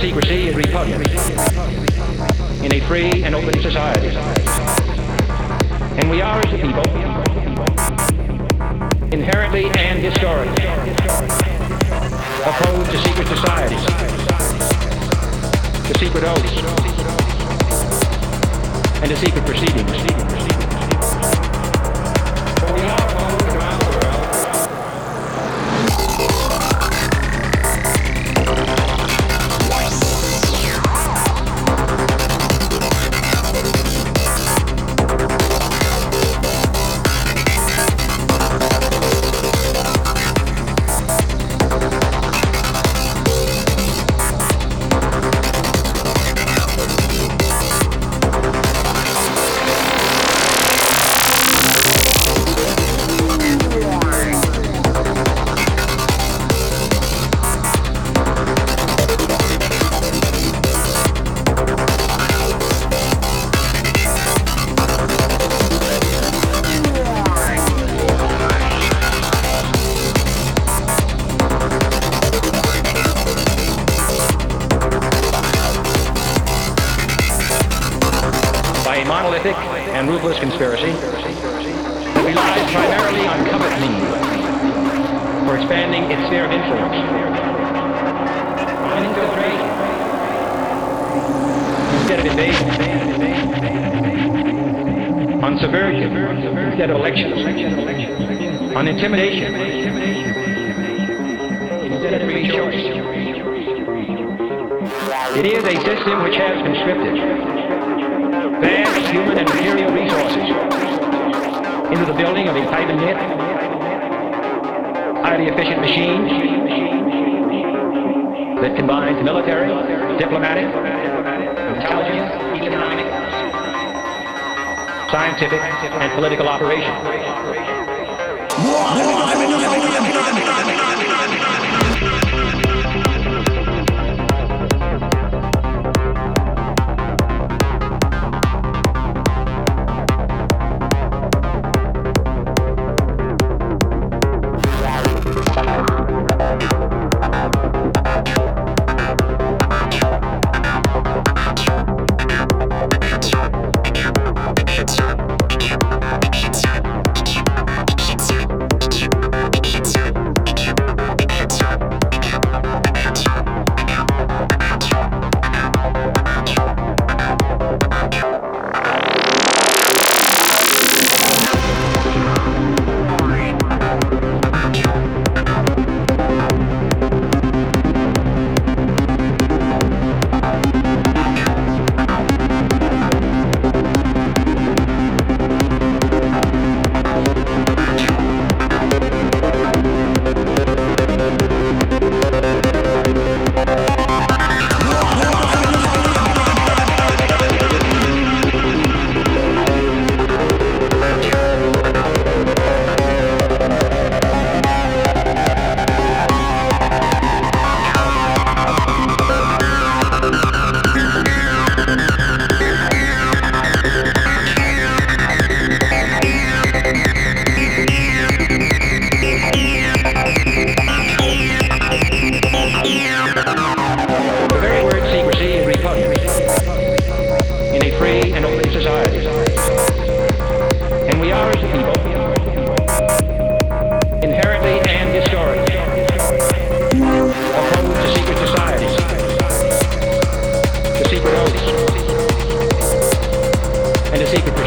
Secrecy is repugnant in a free and open society. And we are, as a people, inherently and historically opposed to secret societies, to secret oaths, and to secret proceedings. by a monolithic and ruthless conspiracy that relies primarily on coveting for expanding its sphere of influence. On. Instead of invasion. On subversion. Instead of elections. On intimidation. Instead of free choice. It is a system which has been scripted vast human and material resources. Into the building of a private knit, highly efficient machine that combines military, diplomatic, intelligence, economic, scientific, and political operations.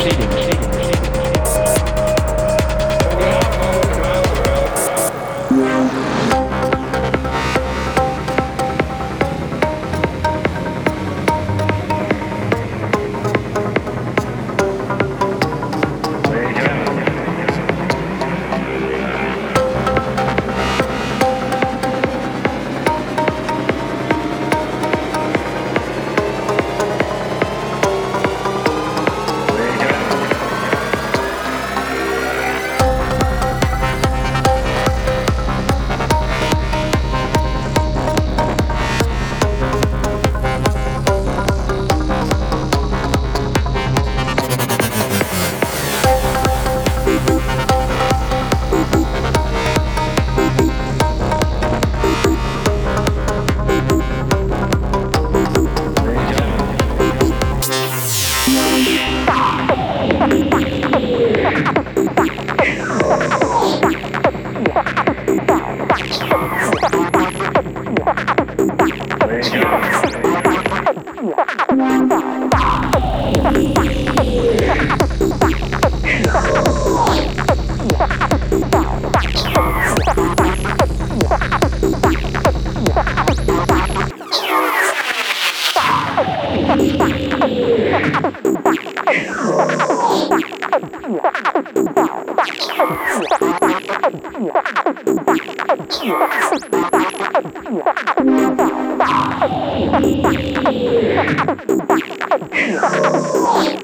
proceedings. Yeah.